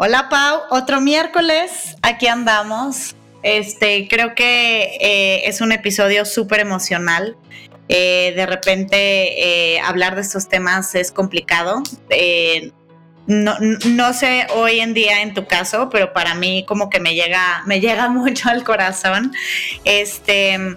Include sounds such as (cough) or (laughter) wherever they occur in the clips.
Hola Pau, otro miércoles, aquí andamos. Este, creo que eh, es un episodio súper emocional. Eh, de repente eh, hablar de estos temas es complicado. No, no, sé hoy en día en tu caso, pero para mí como que me llega, me llega (laughs) mucho al corazón. Este,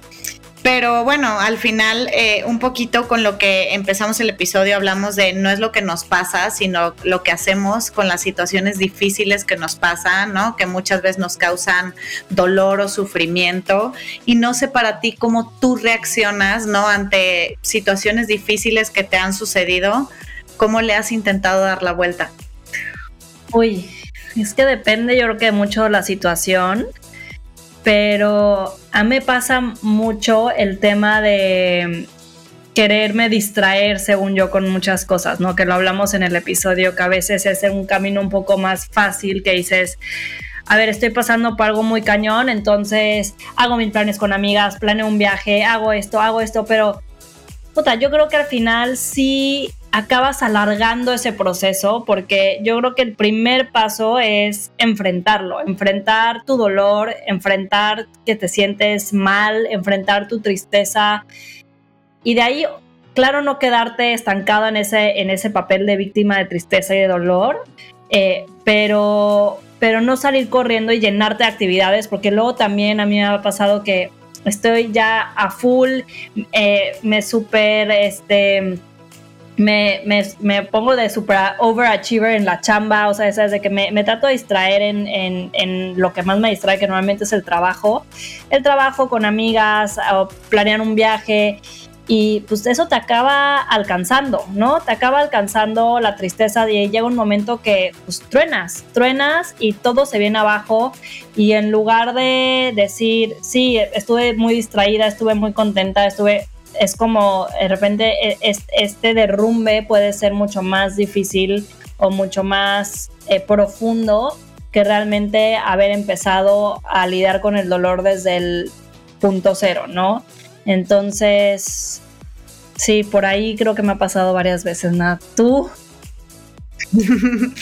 pero bueno, al final, eh, un poquito con lo que empezamos el episodio, hablamos de no es lo que nos pasa, sino lo que hacemos con las situaciones difíciles que nos pasan, ¿no? Que muchas veces nos causan dolor o sufrimiento. Y no sé para ti cómo tú reaccionas, ¿no? Ante situaciones difíciles que te han sucedido, ¿cómo le has intentado dar la vuelta? Uy, es que depende, yo creo que mucho de la situación pero a mí me pasa mucho el tema de quererme distraer, según yo, con muchas cosas, ¿no? Que lo hablamos en el episodio, que a veces es un camino un poco más fácil, que dices, a ver, estoy pasando por algo muy cañón, entonces hago mis planes con amigas, planeo un viaje, hago esto, hago esto, pero, puta, yo creo que al final sí acabas alargando ese proceso porque yo creo que el primer paso es enfrentarlo, enfrentar tu dolor, enfrentar que te sientes mal, enfrentar tu tristeza. Y de ahí, claro, no quedarte estancado en ese, en ese papel de víctima de tristeza y de dolor, eh, pero, pero no salir corriendo y llenarte de actividades porque luego también a mí me ha pasado que estoy ya a full, eh, me super, este, me, me, pongo de super overachiever en la chamba, o sea, es de que me, trato de distraer en, en, en, lo que más me distrae, que normalmente es el trabajo. El trabajo con amigas, o planear un viaje, y pues eso te acaba alcanzando, ¿no? Te acaba alcanzando la tristeza y llega un momento que pues truenas, truenas y todo se viene abajo y en lugar de decir, sí, estuve muy distraída, estuve muy contenta, estuve es como de repente e, este derrumbe puede ser mucho más difícil o mucho más eh, profundo que realmente haber empezado a lidiar con el dolor desde el punto cero, ¿no? Entonces, sí, por ahí creo que me ha pasado varias veces, ¿no? ¿Tú? (laughs)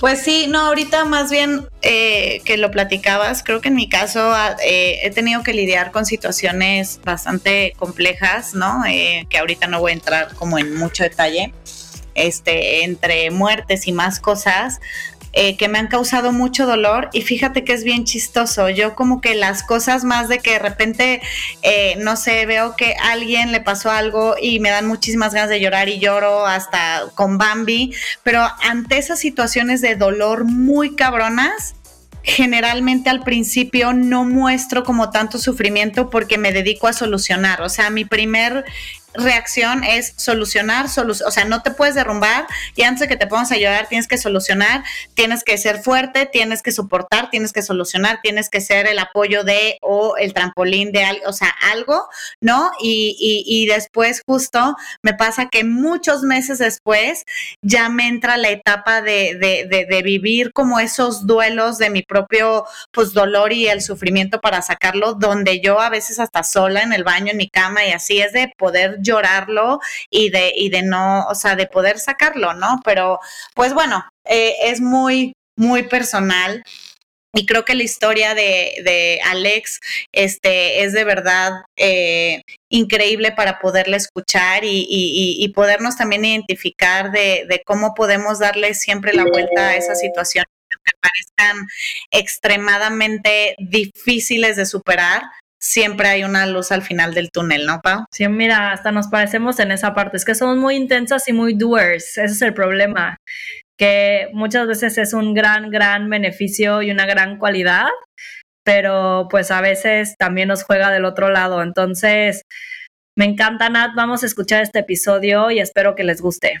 Pues sí, no, ahorita más bien eh, que lo platicabas, creo que en mi caso ah, eh, he tenido que lidiar con situaciones bastante complejas, ¿no? Eh, que ahorita no voy a entrar como en mucho detalle, este, entre muertes y más cosas, eh, que me han causado mucho dolor y fíjate que es bien chistoso. Yo como que las cosas más de que de repente, eh, no sé, veo que a alguien le pasó algo y me dan muchísimas ganas de llorar y lloro hasta con Bambi, pero ante esas situaciones de dolor muy cabronas, generalmente al principio no muestro como tanto sufrimiento porque me dedico a solucionar. O sea, mi primer reacción es solucionar, o sea, no te puedes derrumbar y antes de que te pongas a tienes que solucionar, tienes que ser fuerte, tienes que soportar, tienes que solucionar, tienes que ser el apoyo de o el trampolín de algo, o sea, algo, ¿no? Y, y, después justo me pasa que muchos meses después ya me entra la etapa de, de, de, vivir como esos duelos de mi propio pues dolor y el sufrimiento para sacarlo, donde yo a veces hasta sola en el baño, en mi cama y así es de poder llorarlo y de, y de no, o sea, de poder sacarlo, ¿no? Pero pues bueno, eh, es muy, muy personal. Y creo que la historia de, de Alex este, es de verdad eh, increíble para poderla escuchar y, y, y podernos también identificar de, de, cómo podemos darle siempre la vuelta a esa situación que parezcan extremadamente difíciles de superar, siempre hay una luz al final del túnel, ¿no, Pau? Sí, mira, hasta nos parecemos en esa parte. Es que somos muy intensas y muy doers. Ese es el problema. Que muchas veces es un gran, gran beneficio y una gran cualidad, pero pues a veces también nos juega del otro lado. Entonces, me encanta, Nat. Vamos a escuchar este episodio y espero que les guste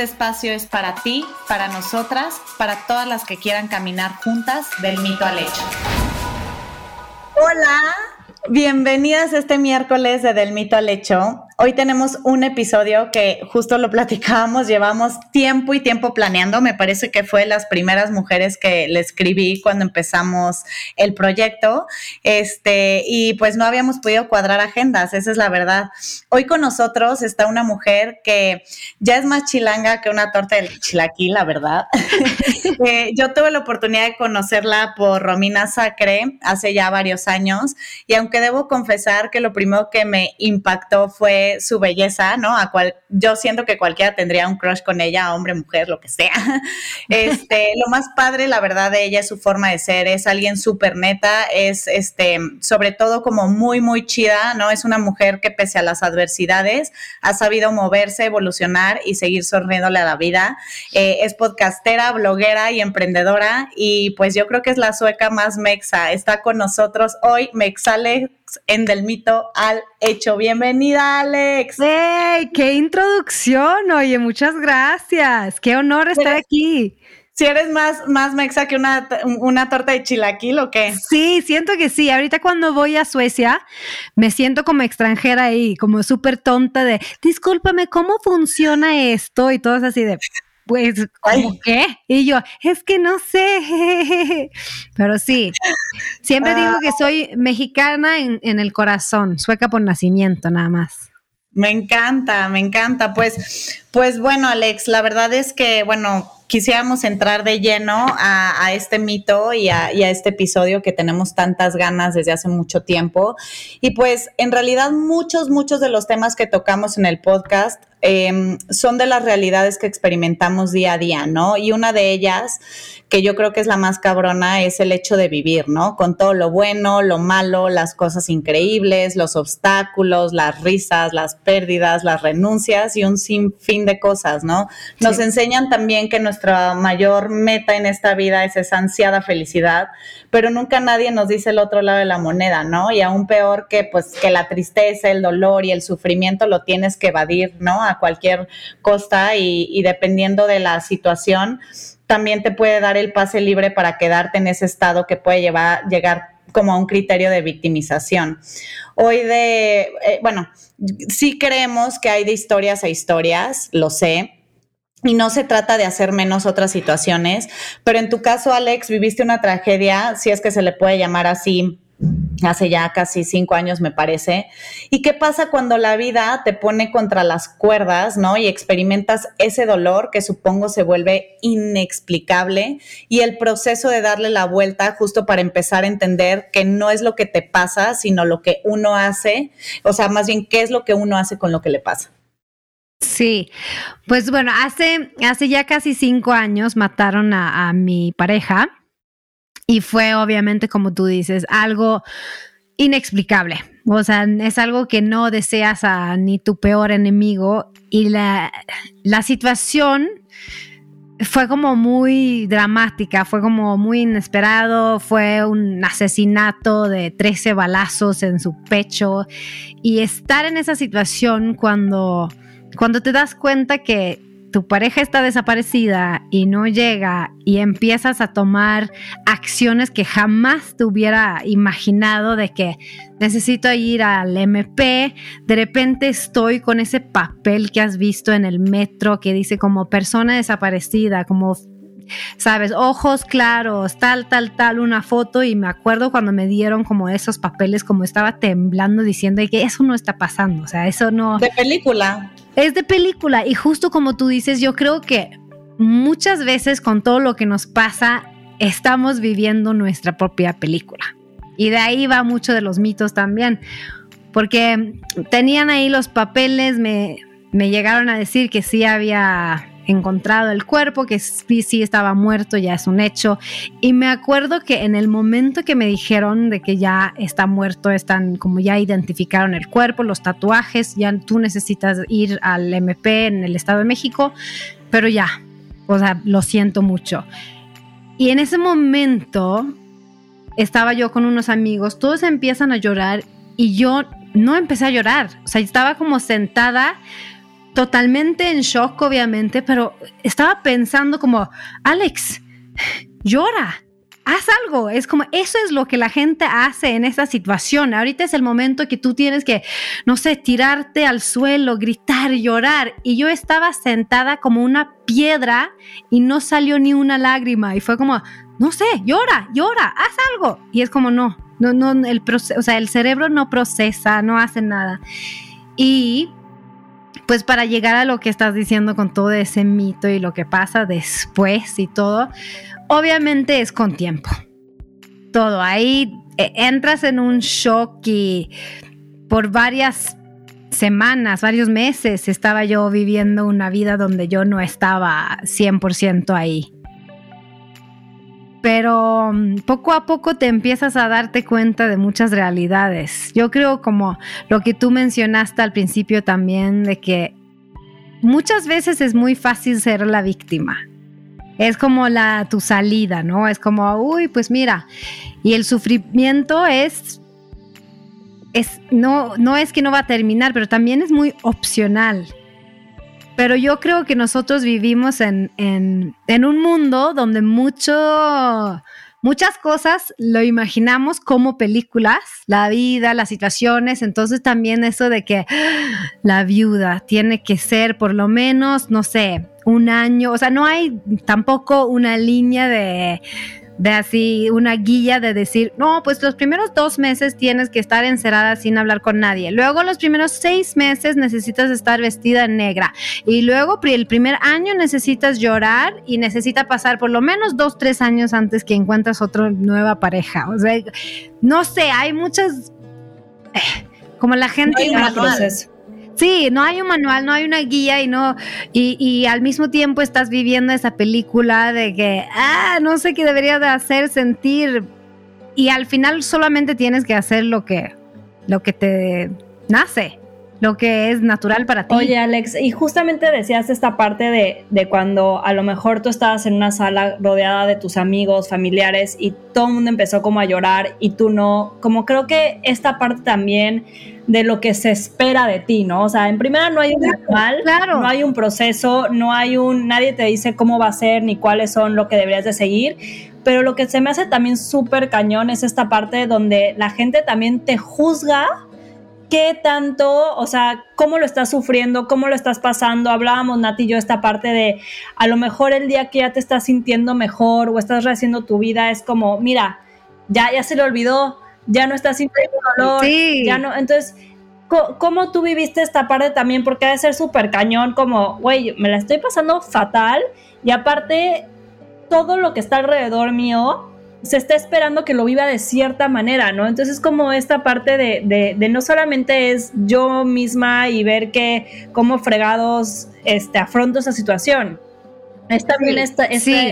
este espacio es para ti, para nosotras, para todas las que quieran caminar juntas del mito al hecho. Hola, bienvenidas este miércoles de Del Mito al Hecho. Hoy tenemos un episodio que justo lo platicábamos, llevamos tiempo y tiempo planeando. Me parece que fue las primeras mujeres que le escribí cuando empezamos el proyecto. Este, y pues no habíamos podido cuadrar agendas, esa es la verdad. Hoy con nosotros está una mujer que ya es más chilanga que una torta del chilaquí, la verdad. (laughs) Yo tuve la oportunidad de conocerla por Romina Sacre hace ya varios años y aunque debo confesar que lo primero que me impactó fue su belleza, ¿no? A cual yo siento que cualquiera tendría un crush con ella, hombre, mujer, lo que sea. (laughs) Este, lo más padre, la verdad, de ella es su forma de ser, es alguien súper neta, es este, sobre todo como muy, muy chida, ¿no? Es una mujer que pese a las adversidades ha sabido moverse, evolucionar y seguir sonriéndole a la vida. Eh, es podcastera, bloguera y emprendedora y pues yo creo que es la sueca más mexa. Está con nosotros hoy, Mexale en Del Mito al Hecho. Bienvenida, Alex. ¡Hey! ¡Qué introducción! Oye, muchas gracias. ¡Qué honor estar aquí! Si eres más, más mexa que una, una torta de chilaquil o qué? Sí, siento que sí. Ahorita cuando voy a Suecia, me siento como extranjera ahí, como súper tonta de, discúlpame, ¿cómo funciona esto? Y todos así de, pues, ¿cómo qué? Y yo, es que no sé. (laughs) Pero sí, siempre digo que soy mexicana en, en, el corazón, sueca por nacimiento, nada más. Me encanta, me encanta. Pues, pues bueno, Alex, la verdad es que, bueno, quisiéramos entrar de lleno a, este mito y a, y a, este episodio que tenemos tantas ganas desde hace mucho tiempo. Y pues en realidad muchos, muchos de los temas que tocamos en el podcast Em, son de las realidades que experimentamos día a día, ¿no? Y una de ellas, que yo creo que es la más cabrona, es el hecho de vivir, ¿no? Con todo lo bueno, lo malo, las cosas increíbles, los obstáculos, las risas, las pérdidas, las renuncias y un sinfín de cosas, ¿no? Nos enseñan también que nuestra mayor meta en esta vida es esa ansiada felicidad, pero nunca nadie nos dice el otro lado de la moneda, ¿no? Y aún peor que pues que la tristeza, el dolor y el sufrimiento lo tienes que evadir, ¿no? A cualquier costa y, dependiendo de la situación, también te puede dar el pase libre para quedarte en ese estado que puede llevar, llegar como a un criterio de victimización. Hoy de, eh, bueno, sí creemos que hay de historias a historias, lo sé, y no se trata de hacer menos otras situaciones, pero en tu caso, Alex, viviste una tragedia, si es que se le puede llamar así, hace ya casi cinco años me parece. ¿Y qué pasa cuando la vida te pone contra las cuerdas, ¿no? Y experimentas ese dolor que supongo se vuelve inexplicable y el proceso de darle la vuelta justo para empezar a entender que no es lo que te pasa, sino lo que uno hace, o sea, más bien qué es lo que uno hace con lo que le pasa. Sí, pues bueno, hace, hace ya casi cinco años mataron a, mi pareja y fue obviamente, como tú dices, algo inexplicable. O sea, es algo que no deseas a ni tu peor enemigo y la, la situación fue como muy dramática, fue como muy inesperado, fue un asesinato de 13 balazos en su pecho y estar en esa situación cuando cuando te das cuenta que tu pareja está desaparecida y no llega y empiezas a tomar acciones que jamás te hubiera imaginado de que necesito ir al MP, de repente estoy con ese papel que has visto en el metro que dice como persona desaparecida, como sabes, ojos claros, tal, tal, tal, una foto y me acuerdo cuando me dieron como esos papeles, como estaba temblando diciendo que eso no está pasando, o sea, eso no... De película. Es de película y justo como tú dices, yo creo que muchas veces con todo lo que nos pasa, estamos viviendo nuestra propia película. Y de ahí va mucho de los mitos también, porque tenían ahí los papeles, me, me llegaron a decir que sí había encontrado el cuerpo, que sí, sí estaba muerto, ya es un hecho. Y me acuerdo que en el momento que me dijeron de que ya está muerto, están como ya identificaron el cuerpo, los tatuajes, ya tú necesitas ir al MP en el Estado de México, pero ya, o sea, lo siento mucho. Y en ese momento estaba yo con unos amigos, todos empiezan a llorar y yo no empecé a llorar, o sea, estaba como sentada totalmente en shock, obviamente, pero estaba pensando como, Alex, llora, haz algo. Es como, eso es lo que la gente hace en esa situación. Ahorita es el momento que tú tienes que, no sé, tirarte al suelo, gritar, llorar. Y yo estaba sentada como una piedra y no salió ni una lágrima. Y fue como, no sé, llora, llora, haz algo. Y es como, no, no, no, el o sea, el cerebro no procesa, no hace nada. Y pues para llegar a lo que estás diciendo con todo ese mito y lo que pasa después y todo, obviamente es con tiempo. Todo ahí eh, entras en un shock y por varias semanas, varios meses estaba yo viviendo una vida donde yo no estaba 100% ahí. Pero mm, poco a poco te empiezas a darte cuenta de muchas realidades. Yo creo como lo que tú mencionaste al principio también, de que muchas veces es muy fácil ser la víctima es como la tu salida, ¿no? Es como, uy, pues mira, y el sufrimiento es es no no es que no va a terminar, pero también es muy opcional. Pero yo creo que nosotros vivimos en, en, un mundo donde mucho muchas cosas lo imaginamos como películas, la vida, las situaciones, entonces también eso de que la viuda tiene que ser por lo menos, no sé, un año, o sea, no hay tampoco una línea de, de así, una guía de decir, no, pues los primeros dos meses tienes que estar encerrada sin hablar con nadie. Luego los primeros seis meses necesitas estar vestida en negra. Y luego el primer año necesitas llorar y necesita pasar por lo menos dos, tres años antes que encuentras otra nueva pareja. O sea, no sé, hay muchas... Eh, como la gente... Sí, no hay un manual, no hay una guía y no, y, al mismo tiempo estás viviendo esa película de que, ah, no sé qué debería de hacer sentir. Y al final solamente tienes que hacer lo que, lo que te nace lo que es natural para ti. Oye, Alex, y justamente decías esta parte de, de, cuando a lo mejor tú estabas en una sala rodeada de tus amigos, familiares, y todo el mundo empezó como a llorar y tú no, como creo que esta parte también de lo que se espera de ti, ¿no? O sea, en primera no hay un manual, claro. no hay un proceso, no hay un, nadie te dice cómo va a ser ni cuáles son lo que deberías de seguir, pero lo que se me hace también súper cañón es esta parte donde la gente también te juzga qué tanto, o sea, cómo lo estás sufriendo, cómo lo estás pasando. Hablábamos, Nati y yo, esta parte de a lo mejor el día que ya te estás sintiendo mejor o estás rehaciendo tu vida es como, mira, ya, ya se le olvidó, ya no estás sintiendo dolor, ya no, entonces, ¿cómo tú viviste esta parte también? Porque ha de ser súper cañón, como, güey, me la estoy pasando fatal y aparte, todo lo que está alrededor mío se está esperando que lo viva de cierta manera, ¿no? Entonces como esta parte de, de, no solamente es yo misma y ver que cómo fregados este, afronto esa situación, es también este,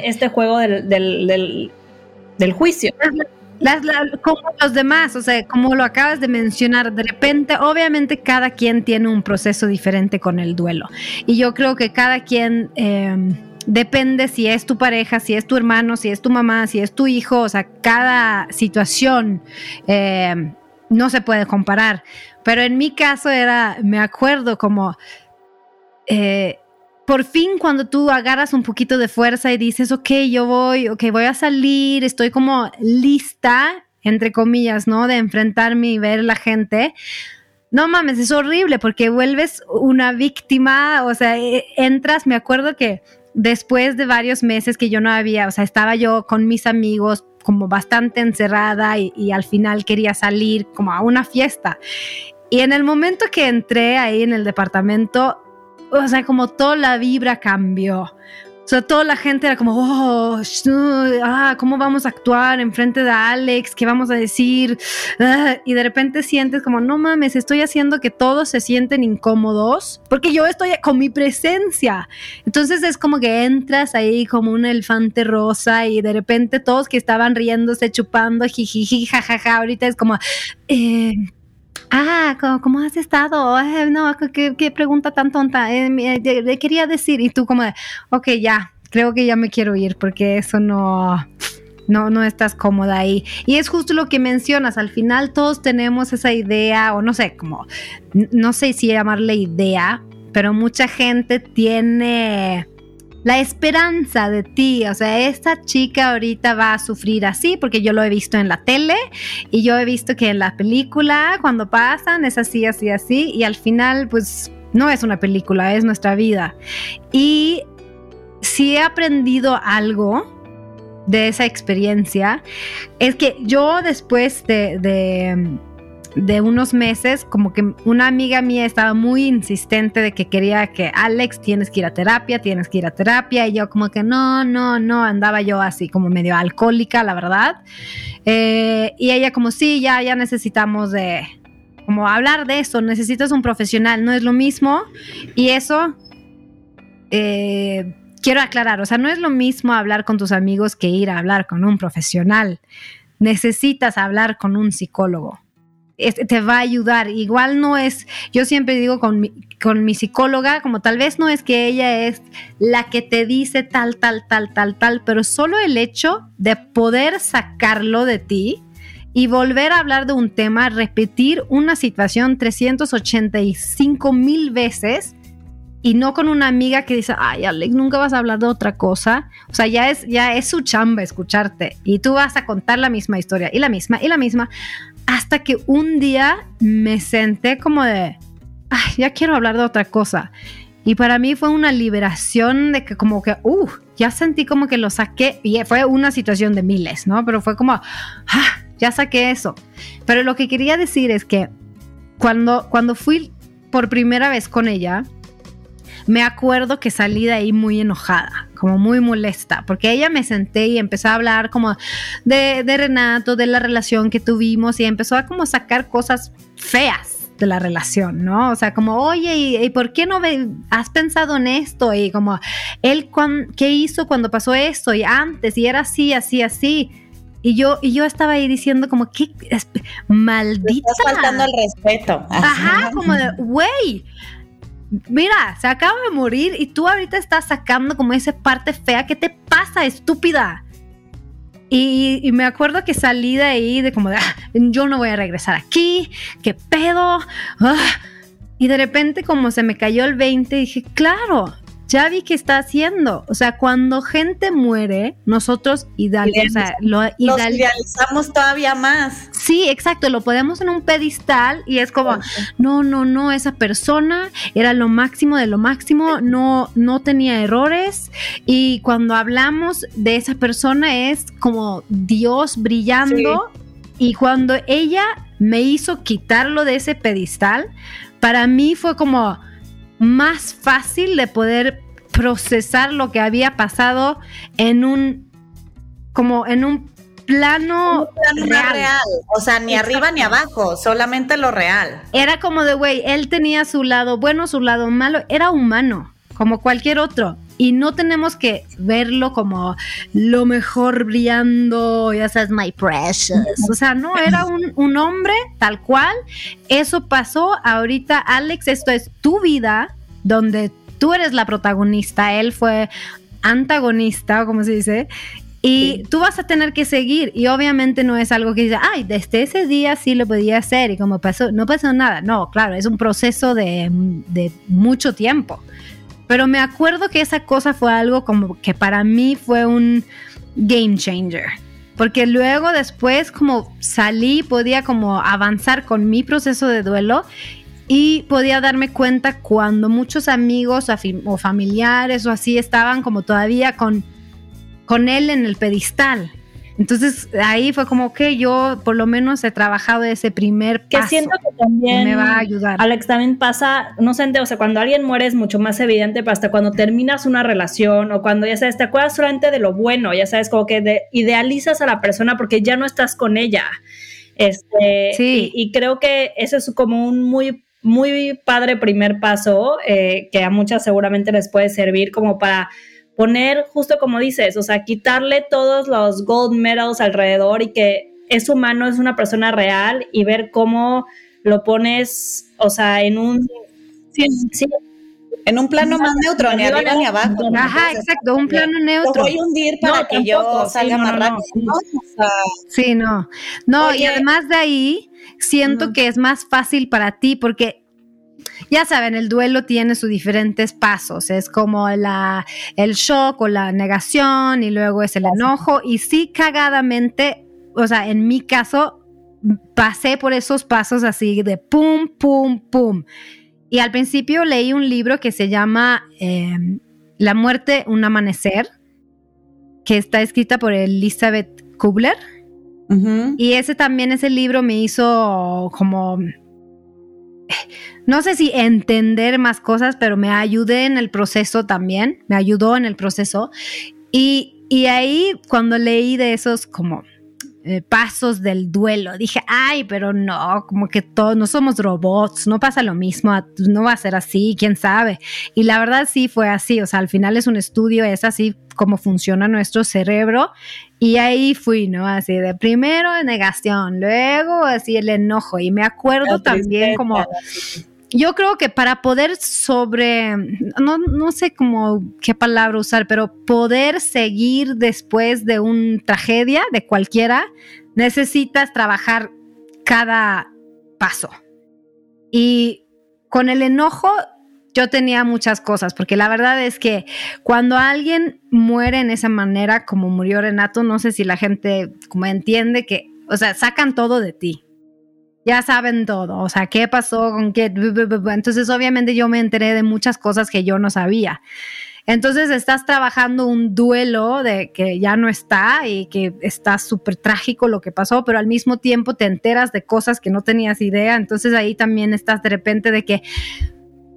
este, juego del, del, del juicio como los demás, o sea, como lo acabas de mencionar, de repente, obviamente cada quien tiene un proceso diferente con el duelo. Y yo creo que cada quien... Em, depende si es tu pareja, si es tu hermano, si es tu mamá, si es tu hijo, o sea, cada situación em, no se puede comparar. Pero en mi caso era, me acuerdo como eh, por fin cuando tú agarras un poquito de fuerza y dices, ok, yo voy, ok, voy a salir, estoy como lista, entre comillas, ¿no? De enfrentarme y ver la gente. No mames, es horrible porque vuelves una víctima, o sea, e, entras, me acuerdo que después de varios meses que yo no había, o sea, estaba yo con mis amigos como bastante encerrada y, al final quería salir como a una fiesta. Y en el momento que entré ahí en el departamento, o sea, como toda la vibra cambió. O sea, toda la gente era como, oh, ah, ¿cómo vamos a actuar en frente de Alex? ¿Qué vamos a decir? Ah, y de repente sientes como, no mames, estoy haciendo que todos se sienten incómodos porque yo estoy con mi presencia. Entonces es como que entras ahí como un elefante rosa y de repente todos que estaban riéndose, chupando, jijiji, jajaja, ahorita es como, eh, Ah, ¿cómo, has estado? no, ¿qué, pregunta tan tonta. Eh, le quería decir, y tú como, ok, ya, creo que ya me quiero ir porque eso no, no, no estás cómoda ahí. Y es justo lo que mencionas, al final todos tenemos esa idea, o no sé, como, no sé si llamarle idea, pero mucha gente tiene la esperanza de ti, o sea, esta chica ahorita va a sufrir así porque yo lo he visto en la tele y yo he visto que en la película cuando pasan es así, así, así y al final pues no es una película, es nuestra vida. Y si he aprendido algo de esa experiencia, es que yo después de, de de unos meses, como que una amiga mía estaba muy insistente de que quería que Alex tienes que ir a terapia, tienes que ir a terapia, y yo como que no, no, no, andaba yo así como medio alcohólica, la verdad. Eh, y ella como sí, ya, ya necesitamos de como hablar de eso, necesitas un profesional, no es lo mismo. Y eso, eh, quiero aclarar, o sea, no es lo mismo hablar con tus amigos que ir a hablar con un profesional. Necesitas hablar con un psicólogo te va a ayudar. Igual no es, yo siempre digo con mi, con mi psicóloga, como tal vez no es que ella es la que te dice tal, tal, tal, tal, tal, pero solo el hecho de poder sacarlo de ti y volver a hablar de un tema, repetir una situación 385 mil veces y no con una amiga que dice, ay, Alex, nunca vas a hablar de otra cosa. O sea, ya es, ya es su chamba escucharte y tú vas a contar la misma historia y la misma y la misma hasta que un día me senté como de, ay, ya quiero hablar de otra cosa. Y para mí fue una liberación de que como que, uh, ya sentí como que lo saqué. Y fue una situación de miles, ¿no? Pero fue como, ah, ya saqué eso. Pero lo que quería decir es que cuando, cuando fui por primera vez con ella, me acuerdo que salí de ahí muy enojada, como muy molesta, porque ella me senté y empezó a hablar como de, Renato, de la relación que tuvimos y empezó a como sacar cosas feas de la relación, ¿no? O sea, como, oye, ¿y, por qué no has pensado en esto? Y como, él, ¿qué hizo cuando pasó esto? Y antes, y era así, así, así. Y yo, y yo estaba ahí diciendo como, qué maldita. Estás faltando el respeto. Ajá, como de, güey, mira, se acaba de morir y tú ahorita estás sacando como esa parte fea. ¿Qué te pasa, estúpida? Y, me acuerdo que salí de ahí de como de, ah, yo no voy a regresar aquí, qué pedo. Ah. Y de repente como se me cayó el 20, dije, claro, ya vi qué está haciendo. O sea, cuando gente muere, nosotros lo idealizamos todavía más. Sí, exacto, lo ponemos en un pedestal y es como, no, no, no, esa persona era lo máximo de lo máximo, no, no tenía errores. Y cuando hablamos de esa persona es como Dios brillando. Y cuando ella me hizo quitarlo de ese pedestal, para mí fue como más fácil de poder procesar lo que había pasado en un como en un plano, real. O sea, ni arriba ni abajo, solamente lo real. Era como de, güey, él tenía su lado bueno, su lado malo, era humano, como cualquier otro. Y no tenemos que verlo como lo mejor brillando, ya sabes, my precious. O sea, no, era un, un hombre tal cual. Eso pasó. Ahorita, Alex, esto es tu vida, donde tú eres la protagonista, él fue antagonista, o como se dice, y tú vas a tener que seguir y obviamente no es algo que dice, ay, desde ese día sí lo podía hacer y como pasó, no pasó nada. No, claro, es un proceso de, de mucho tiempo. Pero me acuerdo que esa cosa fue algo como que para mí fue un game changer. Porque luego después como salí, podía como avanzar con mi proceso de duelo y podía darme cuenta cuando muchos amigos o familiares o así estaban como todavía con, con él en el pedestal. Entonces ahí fue como que yo por lo menos he trabajado ese primer paso. Que siento que también me va a ayudar. Alex también pasa, no sé, o sea, cuando alguien muere es mucho más evidente, pero hasta cuando terminas una relación o cuando ya sabes, te acuerdas solamente de lo bueno, ya sabes, como que idealizas a la persona porque ya no estás con ella. Este, sí. y, creo que eso es como un muy muy padre primer paso eh, que a muchas seguramente les puede servir como para poner, justo como dices, o sea, quitarle todos los gold medals alrededor y que es humano, es una persona real y ver cómo lo pones, o sea, en un... En un plano más neutro, ni arriba ni abajo. Ajá, exacto, un plano neutro. voy a hundir para que yo salga más rápido. Sí, no. No, y además de ahí, siento que es más fácil para ti porque ya saben, el duelo tiene sus diferentes pasos, es como la, el shock o la negación y luego es el enojo y sí cagadamente, o sea, en mi caso pasé por esos pasos así de pum, pum, pum. Y al principio leí un libro que se llama em, La muerte, un amanecer, que está escrita por Elizabeth Kubler. Y ese también, ese libro me hizo como, no sé si entender más cosas, pero me ayudé en el proceso también, me ayudó en el proceso. Y, y ahí cuando leí de esos como eh, pasos del duelo. Dije, ay, pero no, como que todos no somos robots, no pasa lo mismo, no va a ser así, quién sabe. Y la verdad sí fue así, o sea, al final es un estudio, es así como funciona nuestro cerebro. Y ahí fui, ¿no? Así de primero negación, luego así el enojo. Y me acuerdo también como yo creo que para poder sobre, no, no sé cómo qué palabra usar, pero poder seguir después de una tragedia, de cualquiera, necesitas trabajar cada paso. Y con el enojo yo tenía muchas cosas, porque la verdad es que cuando alguien muere en esa manera como murió Renato, no sé si la gente como entiende que, o sea, sacan todo de ti ya saben todo, o sea, qué pasó con qué. Entonces, obviamente yo me enteré de muchas cosas que yo no sabía. Entonces estás trabajando un duelo de que ya no está y que está súper trágico lo que pasó, pero al mismo tiempo te enteras de cosas que no tenías idea. Entonces ahí también estás de repente de que,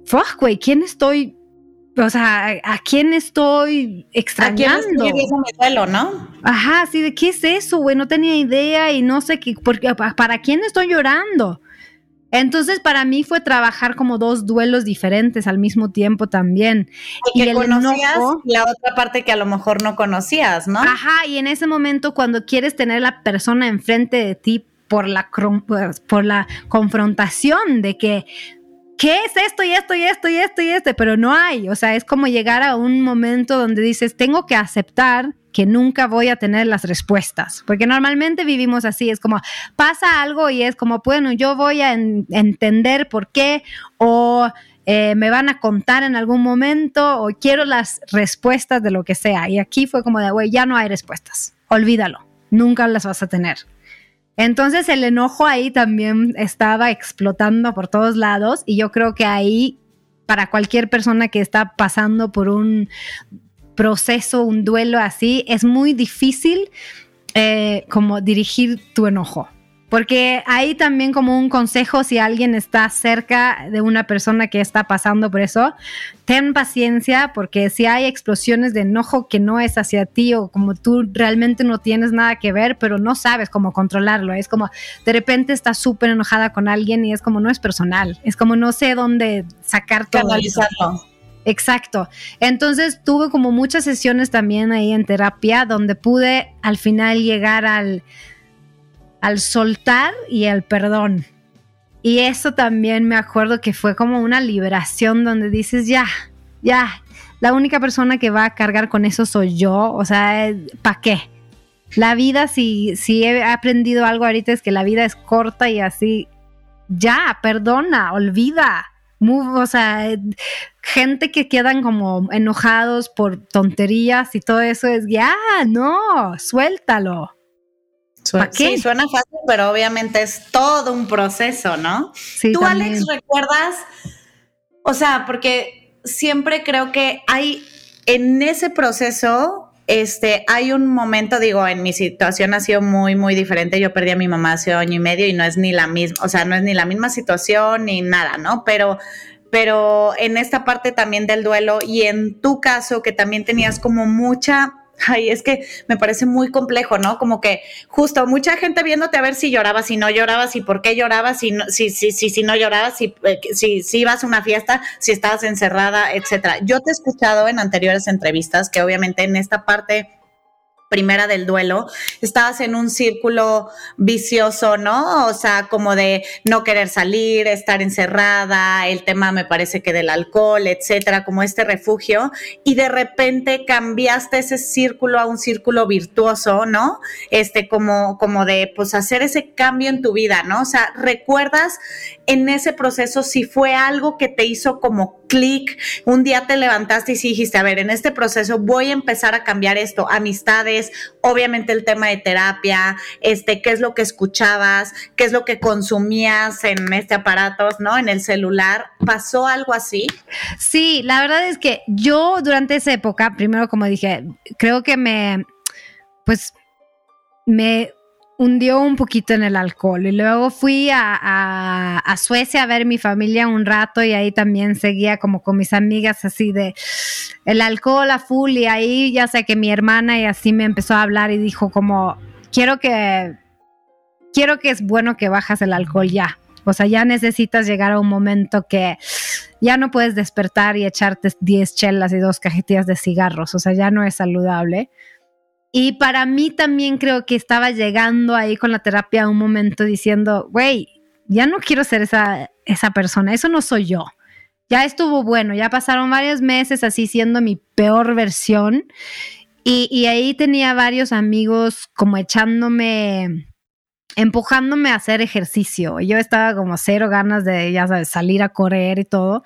fuck, güey, ¿quién estoy o sea, ¿a quién estoy extrañando? ¿A quién duelo, no? Ajá, sí, ¿de qué es eso, güey? No tenía idea y no sé qué, porque, ¿para quién estoy llorando? Entonces, para mí fue trabajar como dos duelos diferentes al mismo tiempo también. Y, que conocías la otra parte que a lo mejor no conocías, ¿no? Ajá, y en ese momento cuando quieres tener la persona enfrente de ti por la, por la confrontación de que ¿qué es esto y esto y esto y esto y este? Pero no hay, o sea, es como llegar a un momento donde dices, tengo que aceptar que nunca voy a tener las respuestas, porque normalmente vivimos así, es como pasa algo y es como, bueno, yo voy a entender por qué o eh, me van a contar en algún momento o quiero las respuestas de lo que sea. Y aquí fue como de, güey, ya no hay respuestas, olvídalo, nunca las vas a tener. Entonces el enojo ahí también estaba explotando por todos lados y yo creo que ahí para cualquier persona que está pasando por un proceso, un duelo así, es muy difícil eh, como dirigir tu enojo. Porque ahí también como un consejo, si alguien está cerca de una persona que está pasando por eso, ten paciencia porque si hay explosiones de enojo que no es hacia ti o como tú realmente no tienes nada que ver, pero no sabes cómo controlarlo. Es como de repente estás súper enojada con alguien y es como no es personal, es como no sé dónde sacar todo. Canalizarlo. Exacto. Entonces tuve como muchas sesiones también ahí en terapia donde pude al final llegar al al soltar y al perdón. Y eso también me acuerdo que fue como una liberación donde dices, ya, ya, la única persona que va a cargar con eso soy yo, o sea, ¿para qué? La vida, si, si he aprendido algo ahorita es que la vida es corta y así, ya, perdona, olvida. o sea, gente que quedan como enojados por tonterías y todo eso es, ya, no, suéltalo. Sí, suena fácil, pero obviamente es todo un proceso, ¿no? Sí, Tú, Alex, recuerdas, o sea, porque siempre creo que hay en ese proceso, este, hay un momento, digo, en mi situación ha sido muy, muy diferente. Yo perdí a mi mamá hace año y medio y no es ni la misma, o sea, no es ni la misma situación ni nada, ¿no? Pero pero en esta parte también del duelo y en tu caso que también tenías como mucha Ay, es que me parece muy complejo, ¿no? Como que justo mucha gente viéndote a ver si llorabas, si no llorabas, y por qué llorabas, si no, si, si, si, si no llorabas, si, eh, si, si ibas a una fiesta, si estabas encerrada, etcétera. Yo te he escuchado en anteriores entrevistas que obviamente en esta parte primera del duelo, estabas en un círculo vicioso, ¿no? O sea, como de no querer salir, estar encerrada, el tema me parece que del alcohol, etcétera, como este refugio, y de repente cambiaste ese círculo a un círculo virtuoso, ¿no? Este, como, como de, pues, hacer ese cambio en tu vida, ¿no? O sea, ¿recuerdas en ese proceso si fue algo que te hizo como clic, un día te levantaste y dijiste, a ver, en este proceso voy a empezar a cambiar esto, amistades, obviamente el tema de terapia, este, qué es lo que escuchabas, qué es lo que consumías en este aparato, ¿no? En el celular, ¿pasó algo así? Sí, la verdad es que yo durante esa época, primero como dije, creo que me, pues, me hundió un poquito en el alcohol. Y luego fui a, a, Suecia a ver mi familia un rato y ahí también seguía como con mis amigas así de el alcohol a full y ahí ya sé que mi hermana y así me empezó a hablar y dijo como, quiero que, quiero que es bueno que bajas el alcohol ya. O sea, ya necesitas llegar a un momento que ya no puedes despertar y echarte 10 chelas y dos cajetillas de cigarros. O sea, ya no es saludable. Y para mí también creo que estaba llegando ahí con la terapia a un momento diciendo, güey, ya no quiero ser esa, esa persona, eso no soy yo. Ya estuvo bueno, ya pasaron varios meses así siendo mi peor versión. Y, y ahí tenía varios amigos como echándome, empujándome a hacer ejercicio. Yo estaba como cero ganas de, ya sabes, salir a correr y todo.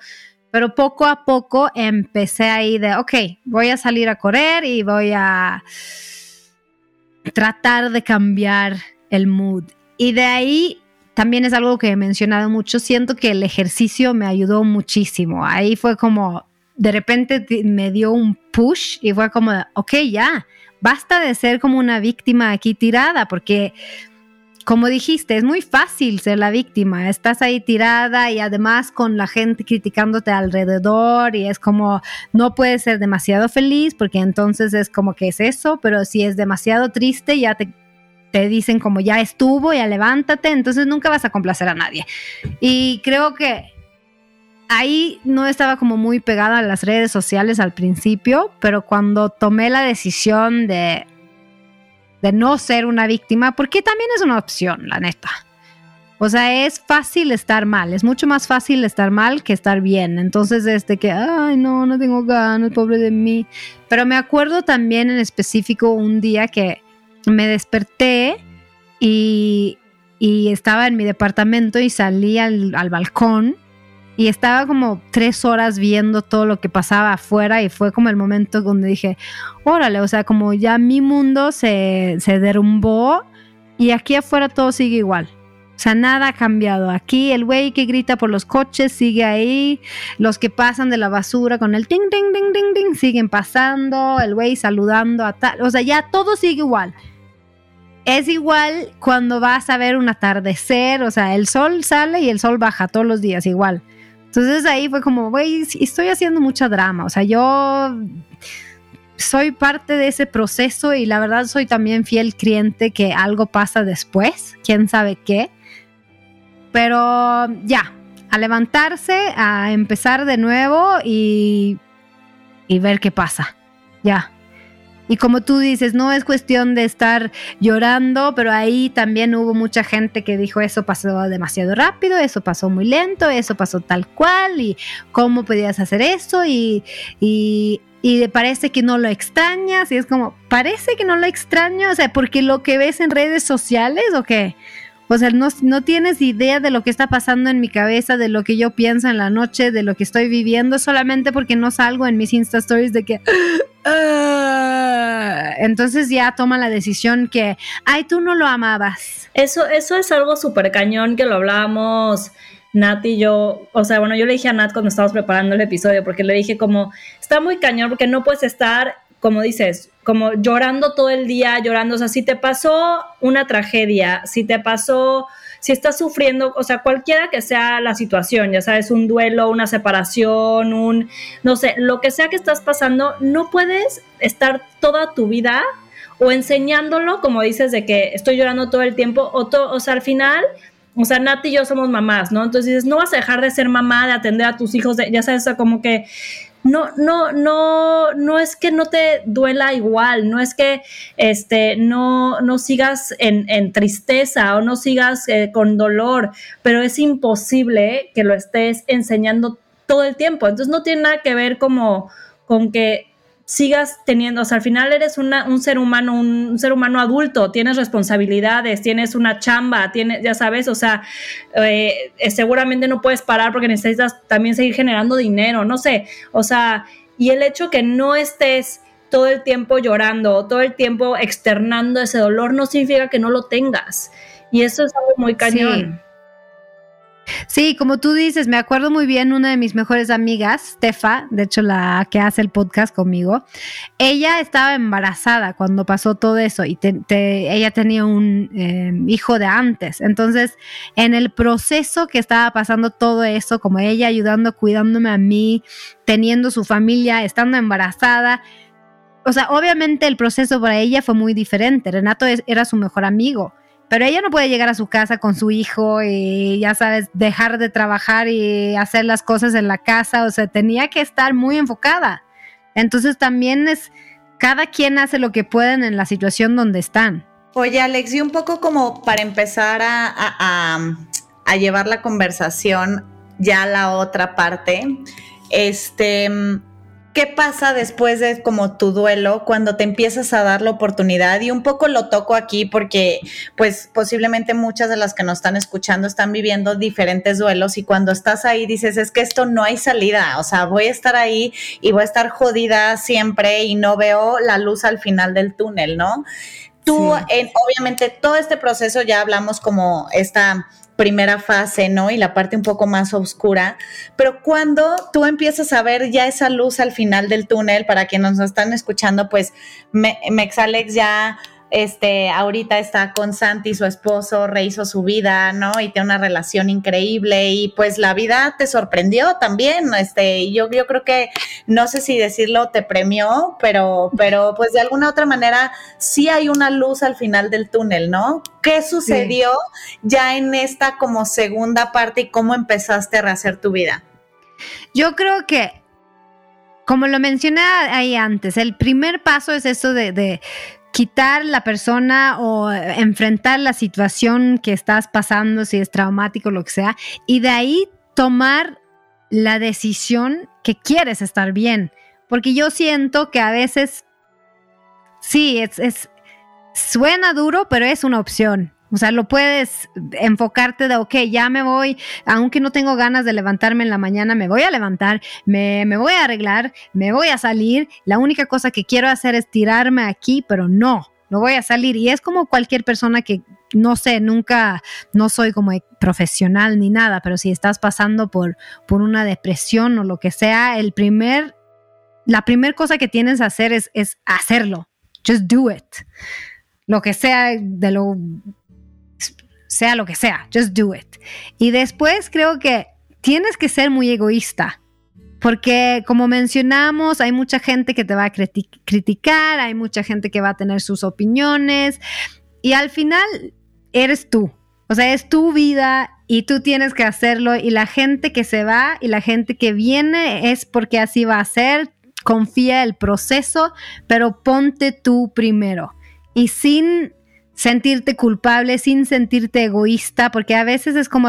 Pero poco a poco empecé ahí de, ok, voy a salir a correr y voy a tratar de cambiar el mood. Y de ahí también es algo que he mencionado mucho, siento que el ejercicio me ayudó muchísimo. Ahí fue como, de repente me dio un push y fue como, ok, ya, basta de ser como una víctima aquí tirada, porque como dijiste, es muy fácil ser la víctima. Estás ahí tirada y además con la gente criticándote alrededor y es como no puedes ser demasiado feliz porque entonces es como que es eso, pero si es demasiado triste ya te, te dicen como ya estuvo, ya levántate, entonces nunca vas a complacer a nadie. Y creo que ahí no estaba como muy pegada a las redes sociales al principio, pero cuando tomé la decisión de de no ser una víctima, porque también es una opción, la neta. O sea, es fácil estar mal, es mucho más fácil estar mal que estar bien. Entonces, este que, ay, no, no tengo ganas, pobre de mí. Pero me acuerdo también en específico un día que me desperté y, y estaba en mi departamento y salí al, al balcón y estaba como tres horas viendo todo lo que pasaba afuera y fue como el momento donde dije, órale, o sea, como ya mi mundo se, se derrumbó y aquí afuera todo sigue igual. O sea, nada ha cambiado. Aquí el güey que grita por los coches sigue ahí. Los que pasan de la basura con el ting, ting, ting, ting, ting, siguen pasando. El güey saludando a tal. O sea, ya todo sigue igual. Es igual cuando vas a ver un atardecer. O sea, el sol sale y el sol baja todos los días igual. Entonces ahí fue como, güey, estoy haciendo mucha drama. O sea, yo soy parte de ese proceso y la verdad soy también fiel cliente que algo pasa después, quién sabe qué. Pero ya, a levantarse, a empezar de nuevo y, y ver qué pasa. Ya. Y como tú dices, no es cuestión de estar llorando, pero ahí también hubo mucha gente que dijo eso pasó demasiado rápido, eso pasó muy lento, eso pasó tal cual, y cómo podías hacer eso, y, y, parece que no lo extrañas, y es como, parece que no lo extraño, o sea, porque lo que ves en redes sociales o qué. O sea, no, no, tienes idea de lo que está pasando en mi cabeza, de lo que yo pienso en la noche, de lo que estoy viviendo, solamente porque no salgo en mis Insta Stories de que. Ah". entonces ya toma la decisión que, ay, tú no lo amabas. Eso, eso es algo súper cañón que lo hablábamos. Nat y yo, o sea, bueno, yo le dije a Nat cuando estábamos preparando el episodio, porque le dije como, está muy cañón porque no puedes estar como dices, como llorando todo el día, llorando, o sea, si te pasó una tragedia, si te pasó, si estás sufriendo, o sea, cualquiera que sea la situación, ya sabes, un duelo, una separación, un, no sé, lo que sea que estás pasando, no puedes estar toda tu vida o enseñándolo, como dices, de que estoy llorando todo el tiempo, o, o sea, al final o sea, Nati y yo somos mamás, ¿no? Entonces dices, no vas a dejar de ser mamá, de atender a tus hijos, ya sabes, o como que no, no, no, no es que no te duela igual, no es que este, no, no sigas en, tristeza o no sigas eh, con dolor, pero es imposible que lo estés enseñando todo el tiempo. Entonces no tiene nada que ver como con que sigas teniendo, o sea, al final eres una, un ser humano, un, ser humano adulto, tienes responsabilidades, tienes una chamba, tienes, ya sabes, o sea, eh, eh, seguramente no puedes parar porque necesitas también seguir generando dinero, no sé, o sea, y el hecho que no estés todo el tiempo llorando, todo el tiempo externando ese dolor, no significa que no lo tengas. Y eso es algo muy cañón. Sí, como tú dices, me acuerdo muy bien una de mis mejores amigas, Stefa, de hecho la que hace el podcast conmigo, ella estaba embarazada cuando pasó todo eso y ella tenía un eh, hijo de antes. Entonces, en el proceso que estaba pasando todo eso, como ella ayudando, cuidándome a mí, teniendo su familia, estando embarazada, o sea, obviamente el proceso para ella fue muy diferente. Renato era su mejor amigo pero ella no puede llegar a su casa con su hijo y, ya sabes, dejar de trabajar y hacer las cosas en la casa. O sea, tenía que estar muy enfocada. Entonces también es, cada quien hace lo que pueden en la situación donde están. Oye, Alex, y un poco como para empezar a, a llevar la conversación ya a la otra parte, este ¿Qué pasa después de como tu duelo cuando te empiezas a dar la oportunidad? Y un poco lo toco aquí porque pues posiblemente muchas de las que nos están escuchando están viviendo diferentes duelos y cuando estás ahí dices, es que esto no hay salida, o sea, voy a estar ahí y voy a estar jodida siempre y no veo la luz al final del túnel, ¿no? Tú, en, obviamente, todo este proceso ya hablamos como esta primera fase, ¿no? Y la parte un poco más oscura, pero cuando tú empiezas a ver ya esa luz al final del túnel, para quienes nos están escuchando, pues Mexalex ya este, ahorita está con Santi, su esposo, rehizo su vida, ¿no? Y tiene una relación increíble y pues la vida te sorprendió también, este, yo, yo creo que, no sé si decirlo te premió, pero, pero pues de alguna otra manera sí hay una luz al final del túnel, ¿no? ¿Qué sucedió ya en esta como segunda parte y cómo empezaste a rehacer tu vida? Yo creo que como lo mencioné ahí antes, el primer paso es eso de, quitar la persona o enfrentar la situación que estás pasando, si es traumático, lo que sea, y de ahí tomar la decisión que quieres estar bien. Porque yo siento que a veces, sí, es, es suena duro, pero es una opción. O sea, lo puedes enfocarte de, ok, ya me voy, aunque no tengo ganas de levantarme en la mañana, me voy a levantar, me, me, voy a arreglar, me voy a salir. La única cosa que quiero hacer es tirarme aquí, pero no, no voy a salir. Y es como cualquier persona que, no sé, nunca, no soy como profesional ni nada, pero si estás pasando por, por una depresión o lo que sea, el primer, la primera cosa que tienes que hacer es, es hacerlo. Just do it lo que sea de lo sea lo que sea, just do it. Y después creo que tienes que ser muy egoísta, porque como mencionamos, hay mucha gente que te va a criticar, hay mucha gente que va a tener sus opiniones y al final eres tú. O sea, es tu vida y tú tienes que hacerlo y la gente que se va y la gente que viene es porque así va a ser. Confía el proceso, pero ponte tú primero. Y sin sentirte culpable, sin sentirte egoísta, porque a veces es como,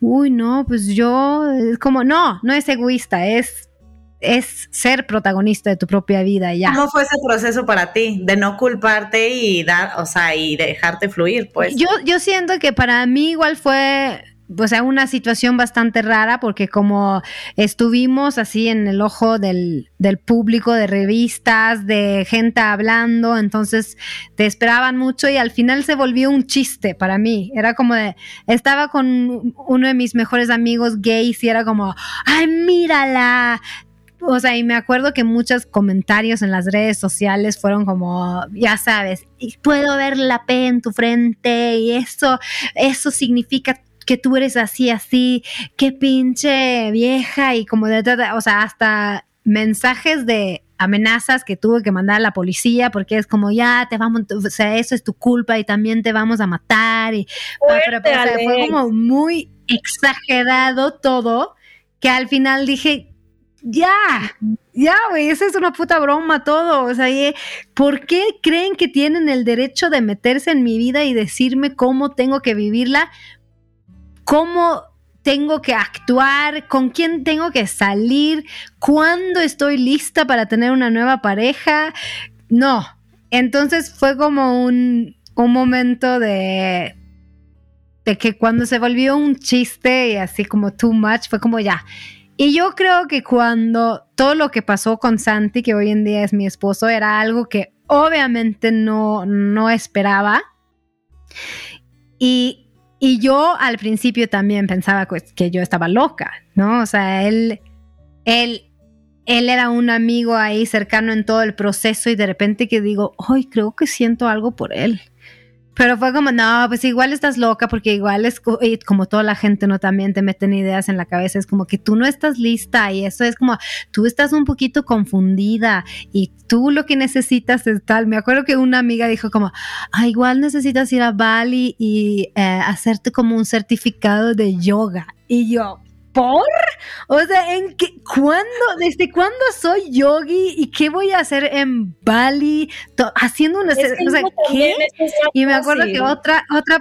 uy, no, pues yo, es como, no, no es egoísta, es, es ser protagonista de tu propia vida ya. ¿Cómo fue ese proceso para ti de no culparte y dar, o sea, y dejarte fluir, pues? Yo, yo siento que para mí igual fue o sea, una situación bastante rara porque como estuvimos así en el ojo del, del, público, de revistas, de gente hablando, entonces te esperaban mucho y al final se volvió un chiste para mí. Era como de, estaba con uno de mis mejores amigos gays y era como, ay, mírala, o sea, y me acuerdo que muchos comentarios en las redes sociales fueron como, ya sabes, puedo ver la P en tu frente y eso, eso significa que tú eres así, así, qué pinche vieja y como de, o sea, hasta mensajes de amenazas que tuve que mandar a la policía porque es como ya te vamos, o sea, eso es tu culpa y también te vamos a matar y pero, fue como muy exagerado todo que al final dije ya, ya, güey, esa es una puta broma todo. O sea, ¿por qué creen que tienen el derecho de meterse en mi vida y decirme cómo tengo que vivirla? ¿Cómo tengo que actuar? ¿Con quién tengo que salir? ¿Cuándo estoy lista para tener una nueva pareja? No. Entonces fue como un, un momento de, de que cuando se volvió un chiste y así como too much, fue como ya y yo creo que cuando todo lo que pasó con Santi, que hoy en día es mi esposo, era algo que obviamente no, no esperaba. Y, yo al principio también pensaba que yo estaba loca, ¿no? O sea, él, él, él era un amigo ahí cercano en todo el proceso y de repente que digo, hoy creo que siento algo por él. Pero fue como, no, pues igual estás loca porque igual es como toda la gente, ¿no? También te meten ideas en la cabeza, es como que tú no estás lista y eso es como, tú estás un poquito confundida y tú lo que necesitas es tal. Me acuerdo que una amiga dijo como, ah, igual necesitas ir a Bali y eh, hacerte como un certificado de yoga. Y yo, ¿Por? O sea, ¿en qué, cuándo, desde cuándo soy yogi y qué voy a hacer en Bali haciendo una, o sea, ¿qué? Y me acuerdo que otra, otra,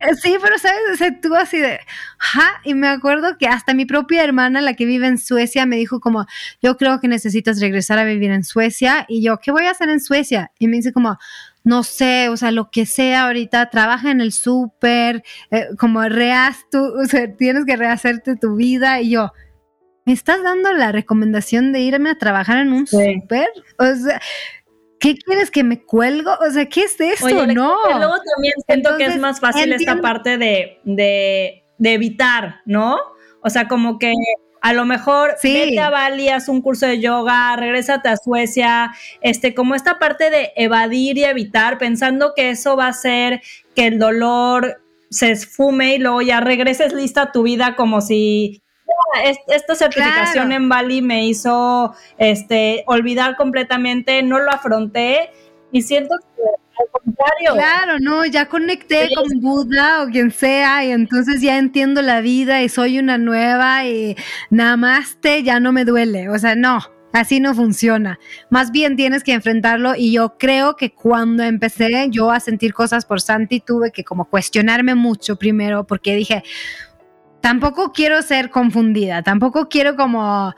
eh, sí, pero sabes, o sea, tú así de, ja, y me acuerdo que hasta mi propia hermana, la que vive en Suecia, me dijo como, yo creo que necesitas regresar a vivir en Suecia, y yo, ¿qué voy a hacer en Suecia? Y me dice como, no sé, o sea, lo que sea ahorita, trabaja en el súper, eh, como reas tú, (laughs) o sea, tienes que rehacerte tu vida y yo, ¿me estás dando la recomendación de irme a trabajar en un súper? O sea, ¿qué quieres que me cuelgo? O sea, ¿qué es esto? no. Luego también siento que es más fácil esta parte de, de, de evitar, ¿no? O sea, como que a lo mejor vete a Bali, haz un curso de yoga, regrésate a Suecia, este, como esta parte de evadir y evitar, pensando que eso va a hacer que el dolor se esfume y luego ya regreses lista a tu vida como si ah, esta certificación en Bali me hizo este olvidar completamente, no lo afronté y siento que contrario. Claro, no, ya conecté con Buda o quien sea y entonces ya entiendo la vida y soy una nueva y nada más te ya no me duele. O sea, no, así no funciona. Más bien tienes que enfrentarlo y yo creo que cuando empecé yo a sentir cosas por Santi tuve que como cuestionarme mucho primero porque dije, tampoco quiero ser confundida, tampoco quiero como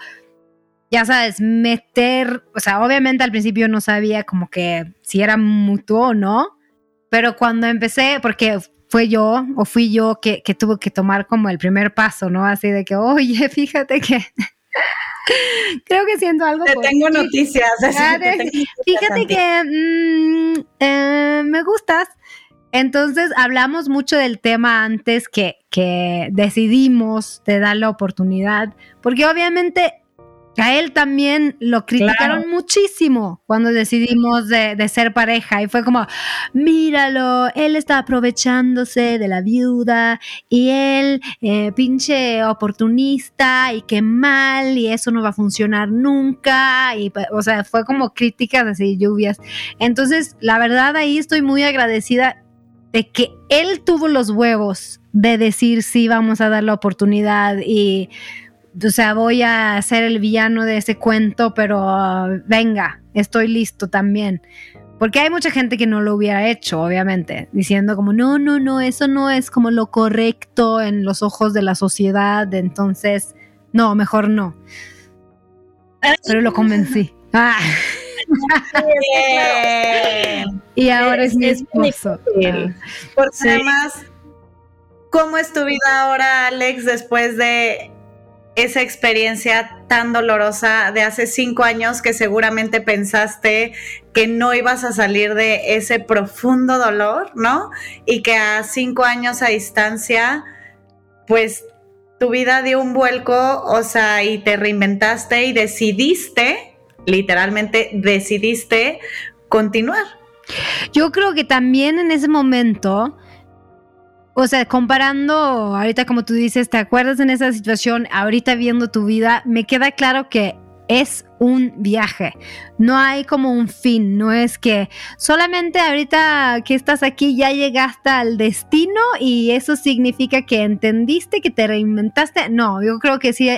ya sabes, meter, o sea, obviamente al principio no sabía como que si era mutuo o no, pero cuando empecé, porque fue yo o fui yo que, que tuve que tomar como el primer paso, ¿no? Así de que, oye, (laughs) fíjate que (laughs) creo que siento algo. Te (laughs) tengo noticias. fíjate que mm, eh, me gustas. Entonces hablamos mucho del tema antes que, que decidimos de dar la oportunidad, porque obviamente a él también lo criticaron muchísimo cuando decidimos de, ser pareja y fue como, míralo, él está aprovechándose de la viuda y él, eh, pinche oportunista y qué mal y eso no va a funcionar nunca y, o sea, fue como críticas así, lluvias. Entonces, la verdad ahí estoy muy agradecida de que él tuvo los huevos de decir sí, vamos a dar la oportunidad y o sea, voy a ser el villano de ese cuento, pero venga, estoy listo también. Porque hay mucha gente que no lo hubiera hecho, obviamente, diciendo como, no, no, no, eso no es como lo correcto en los ojos de la sociedad, entonces, no, mejor no. Pero lo convencí. (laughs) Ah. y ahora es, mi esposo. Ah. Porque además, ¿cómo es tu vida ahora, Alex, después de esa experiencia tan dolorosa de hace cinco años que seguramente pensaste que no ibas a salir de ese profundo dolor, ¿no? Y que a cinco años a distancia, pues tu vida dio un vuelco, o sea, y te reinventaste y decidiste, literalmente decidiste continuar. Yo creo que también en ese momento o sea, comparando ahorita como tú dices, ¿te acuerdas en esa situación? Ahorita viendo tu vida, me queda claro que es un viaje, no hay como un fin, no es que solamente ahorita que estás aquí ya llegaste al destino y eso significa que entendiste, que te reinventaste, no, yo creo que sí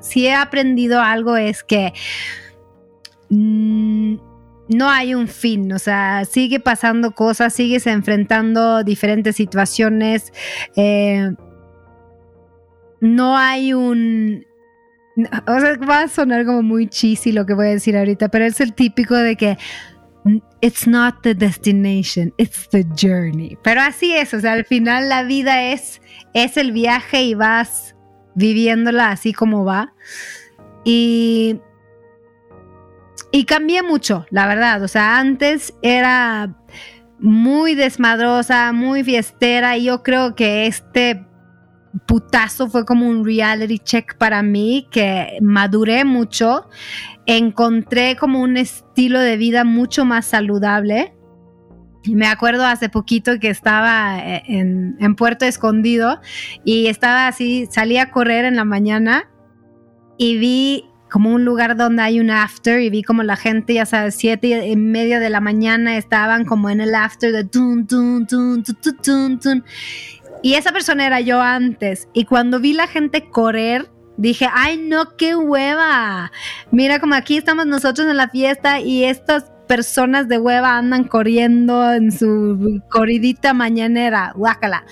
si he aprendido algo es que mm, no hay un fin, o sea, sigue pasando cosas, sigues enfrentando diferentes situaciones, eh, no hay un... O sea, va a sonar como muy cheesy lo que voy a decir ahorita, pero es el típico de que it's not the destination, it's the journey. Pero así es, o sea, al final la vida es, es el viaje y vas viviéndola así como va. Y, y cambié mucho, la verdad. O sea, antes era muy desmadrosa, muy fiestera y yo creo que este putazo fue como un reality check para mí, que maduré mucho, encontré como un estilo de vida mucho más saludable. Me acuerdo hace poquito que estaba eh, en, en, Puerto Escondido y estaba así, salí a correr en la mañana y vi como un lugar donde hay un after y vi como la gente, ya sabes, siete y media de la mañana estaban como en el after de tun, tun, tun, tun, tun, tun. Y esa persona era yo antes. Y cuando vi la gente correr, dije, ay no, qué hueva. Mira como aquí estamos nosotros en la fiesta y estas personas de hueva andan corriendo en su corridita mañanera, guácala.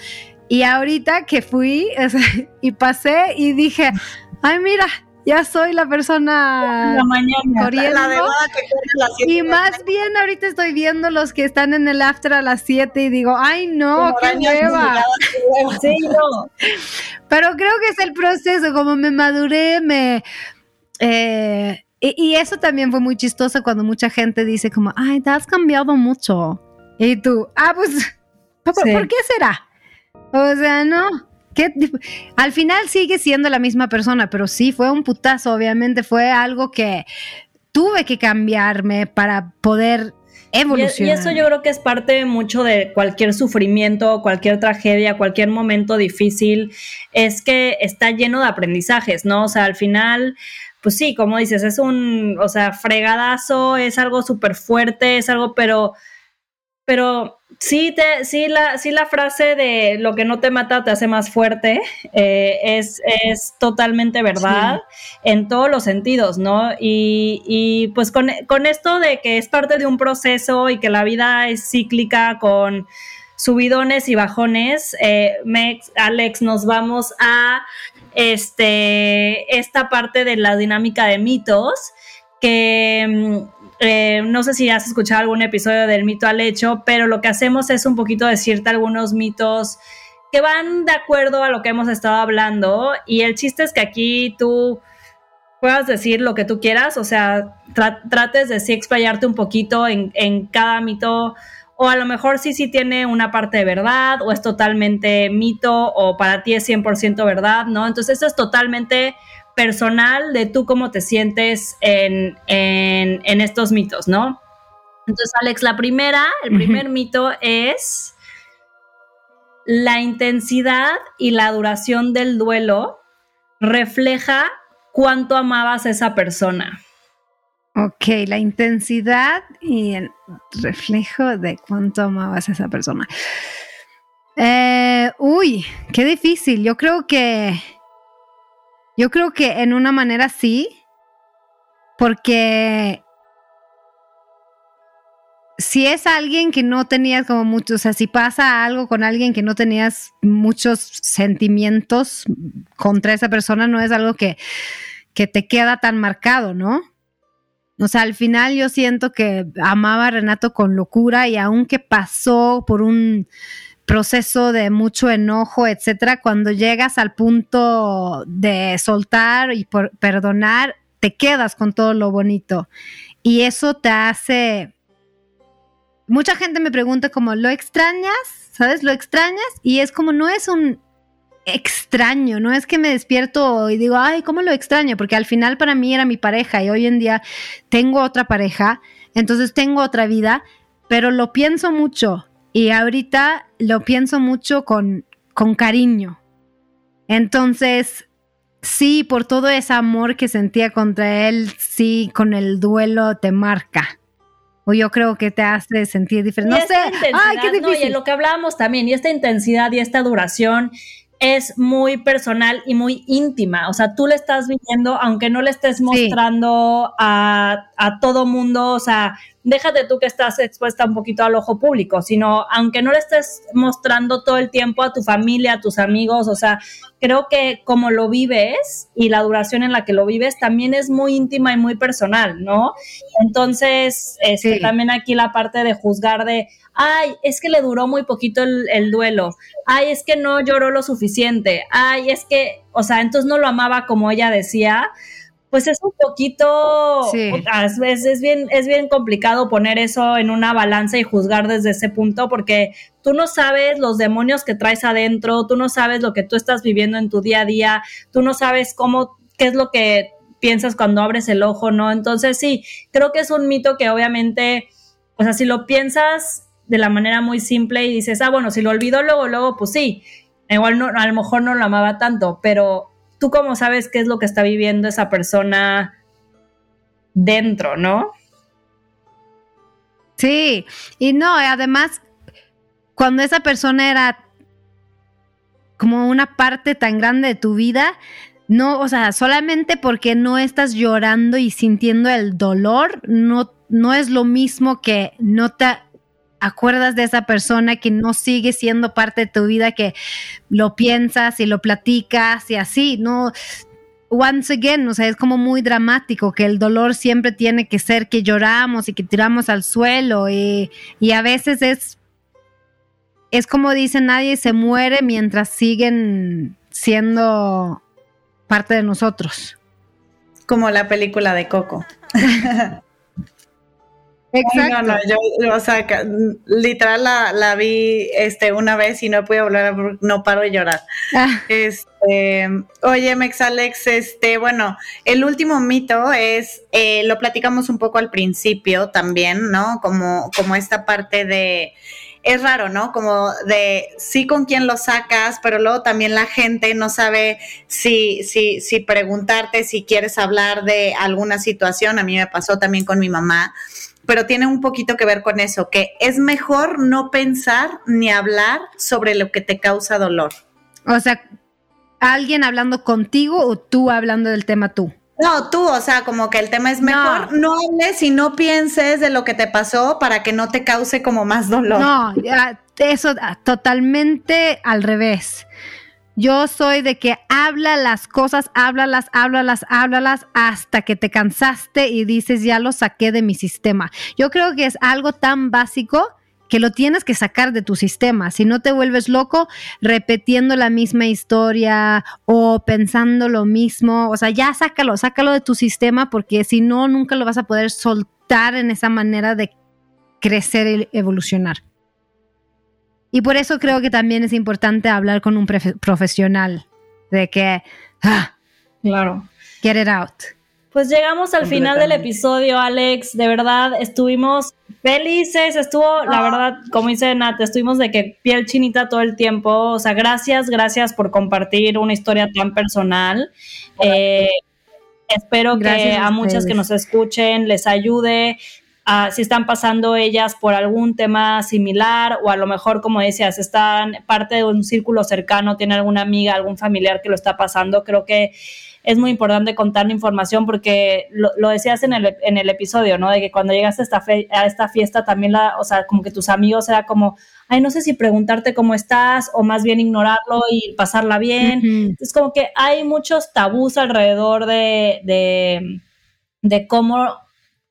Y ahorita que fui (laughs) y pasé y dije, ay mira, ya soy la persona la mañana, corriendo. y más bien ahorita estoy viendo los que están en el after a las 7 y digo, ay no, qué hueva. Sí, no. Pero creo que es el proceso, como me maduré, me... Eh, y, eso también fue muy chistoso cuando mucha gente dice como, ay, te has cambiado mucho. Y tú, ah, pues, (laughs) ¿por, qué será? O sea, no. Al final sigue siendo la misma persona, pero sí, fue un putazo, obviamente, fue algo que tuve que cambiarme para poder evolucionar. Y, eso yo creo que es parte mucho de cualquier sufrimiento, cualquier tragedia, cualquier momento difícil, es que está lleno de aprendizajes, ¿no? O sea, al final pues sí, como dices, es un, o sea, fregadazo, es algo súper fuerte, es algo, pero, pero sí, te, sí, la, sí la frase de lo que no te mata te hace más fuerte eh, es, es, totalmente verdad en todos los sentidos, ¿no? Y, y pues con, con esto de que es parte de un proceso y que la vida es cíclica con subidones y bajones, eh, Mex, Alex, nos vamos a este, esta parte de la dinámica de mitos, que mm, eh, no sé si has escuchado algún episodio del mito al hecho, pero lo que hacemos es un poquito decirte algunos mitos que van de acuerdo a lo que hemos estado hablando y el chiste es que aquí tú puedas decir lo que tú quieras, o sea, trates de sí explayarte un poquito en, en cada mito o a lo mejor sí, sí tiene una parte de verdad, o es totalmente mito, o para ti es 100% verdad, ¿no? Entonces eso es totalmente personal de tú cómo te sientes en, estos mitos, ¿no? Entonces, Alex, la primera, el primer mito es la intensidad y la duración del duelo refleja cuánto amabas a esa persona. Ok, la intensidad y el reflejo de cuánto amabas a esa persona. Eh, uy, qué difícil. Yo creo que. Yo creo que en una manera sí. Porque. Si es alguien que no tenías como mucho, o sea, si pasa algo con alguien que no tenías muchos sentimientos contra esa persona, no es algo que, que te queda tan marcado, ¿no? O sea, al final yo siento que amaba a Renato con locura y aunque pasó por un proceso de mucho enojo, etcétera, cuando llegas al punto de soltar y perdonar, te quedas con todo lo bonito. Y eso te hace... Mucha gente me pregunta como, ¿lo extrañas? ¿Sabes? ¿Lo extrañas? Y es como, no es un extraño, no es que me despierto y digo, ay, ¿cómo lo extraño? Porque al final para mí era mi pareja y hoy en día tengo otra pareja, entonces tengo otra vida, pero lo pienso mucho y ahorita lo pienso mucho con, con cariño. Entonces, sí, por todo ese amor que sentía contra él, sí, con el duelo te marca. O yo creo que te hace sentir diferente. No sé. Ay, qué difícil. y lo que hablábamos también, y esta intensidad y esta duración es muy personal y muy íntima. O sea, tú le estás viviendo, aunque no le estés mostrando a, a todo mundo, o sea, déjate tú que estás expuesta un poquito al ojo público, sino aunque no le estés mostrando todo el tiempo a tu familia, a tus amigos, o sea, creo que como lo vives y la duración en la que lo vives también es muy íntima y muy personal, ¿no? Entonces, este, también aquí la parte de juzgar de, ay, es que le duró muy poquito el, duelo, ay, es que no lloró lo suficiente, ay, es que, o sea, entonces no lo amaba como ella decía, pues es un poquito, es, es, bien, es bien complicado poner eso en una balanza y juzgar desde ese punto porque tú no sabes los demonios que traes adentro, tú no sabes lo que tú estás viviendo en tu día a día, tú no sabes cómo, qué es lo que piensas cuando abres el ojo, ¿no? Entonces sí, creo que es un mito que obviamente, o sea, si lo piensas de la manera muy simple y dices, ah, bueno, si lo olvidó luego, luego, pues sí, igual no, a lo mejor no lo amaba tanto, pero tú cómo sabes qué es lo que está viviendo esa persona dentro, ¿no? Sí, y no, además, cuando esa persona era como una parte tan grande de tu vida, no, o sea, solamente porque no estás llorando y sintiendo el dolor, no, no es lo mismo que no te acuerdas de esa persona que no sigue siendo parte de tu vida, que lo piensas y lo platicas y así, ¿no? Once again, o sea, es como muy dramático que el dolor siempre tiene que ser que lloramos y que tiramos al suelo y, y a veces es, es como dice nadie se muere mientras siguen siendo parte de nosotros. Como la película de Coco. (laughs) Exacto. No, no, yo, o sea, literal la, vi este, una vez y no pude hablar, no paro de llorar. Ah. Este, oye, Mex Alex, este, bueno, el último mito es, eh, lo platicamos un poco al principio también, ¿no? Como, como esta parte de, es raro, ¿no? Como de sí con quién lo sacas, pero luego también la gente no sabe si, si, si preguntarte, si quieres hablar de alguna situación. A mí me pasó también con mi mamá pero tiene un poquito que ver con eso, que es mejor no pensar ni hablar sobre lo que te causa dolor. O sea, alguien hablando contigo o tú hablando del tema tú. No, tú, o sea, como que el tema es mejor no, hables y no pienses de lo que te pasó para que no te cause como más dolor. No, eso ah, totalmente al revés. Yo soy de que habla las cosas, háblalas, háblalas, háblalas hasta que te cansaste y dices, ya lo saqué de mi sistema. Yo creo que es algo tan básico que lo tienes que sacar de tu sistema. Si no te vuelves loco repitiendo la misma historia o pensando lo mismo, o sea, ya sácalo, sácalo de tu sistema porque si no, nunca lo vas a poder soltar en esa manera de crecer y evolucionar. Y por eso creo que también es importante hablar con un profesional de que, ah, claro, get it out. Pues llegamos al final del episodio, Alex. De verdad, estuvimos felices. Estuvo, la ah. verdad, como dice Nat, estuvimos de que piel chinita todo el tiempo. O sea, gracias, gracias por compartir una historia tan personal. Eh, espero que a muchas que nos escuchen les ayude si están pasando ellas por algún tema similar o a lo mejor, como decías, están parte de un círculo cercano, tiene alguna amiga, algún familiar que lo está pasando, creo que es muy importante contar la información porque lo, decías en el, en el, episodio, ¿no? De que cuando llegas a esta, a esta fiesta también, la, o sea, como que tus amigos era como, ay, no sé si preguntarte cómo estás o más bien ignorarlo y pasarla bien. Es como que hay muchos tabús alrededor de, de, de cómo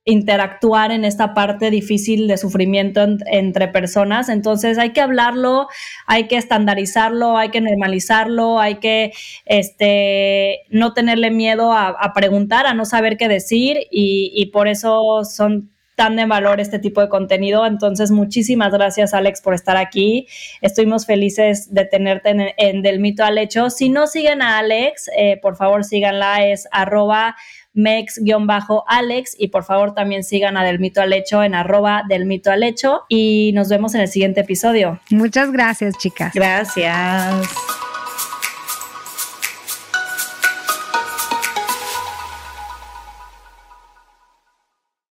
interactuar en esta parte difícil de sufrimiento entre personas. Entonces hay que hablarlo, hay que estandarizarlo, hay que normalizarlo, hay que este, no tenerle miedo a, preguntar, a no saber qué decir y, por eso son tan de valor este tipo de contenido. Entonces, muchísimas gracias, Alex, por estar aquí. Estuvimos felices de tenerte en, Del Mito al Hecho. Si no siguen a Alex, eh, por favor síganla, es arroba mex-alex y por favor también sigan a Del Mito al Hecho en arroba del Mito al Hecho y nos vemos en el siguiente episodio. Muchas gracias, chicas. Gracias.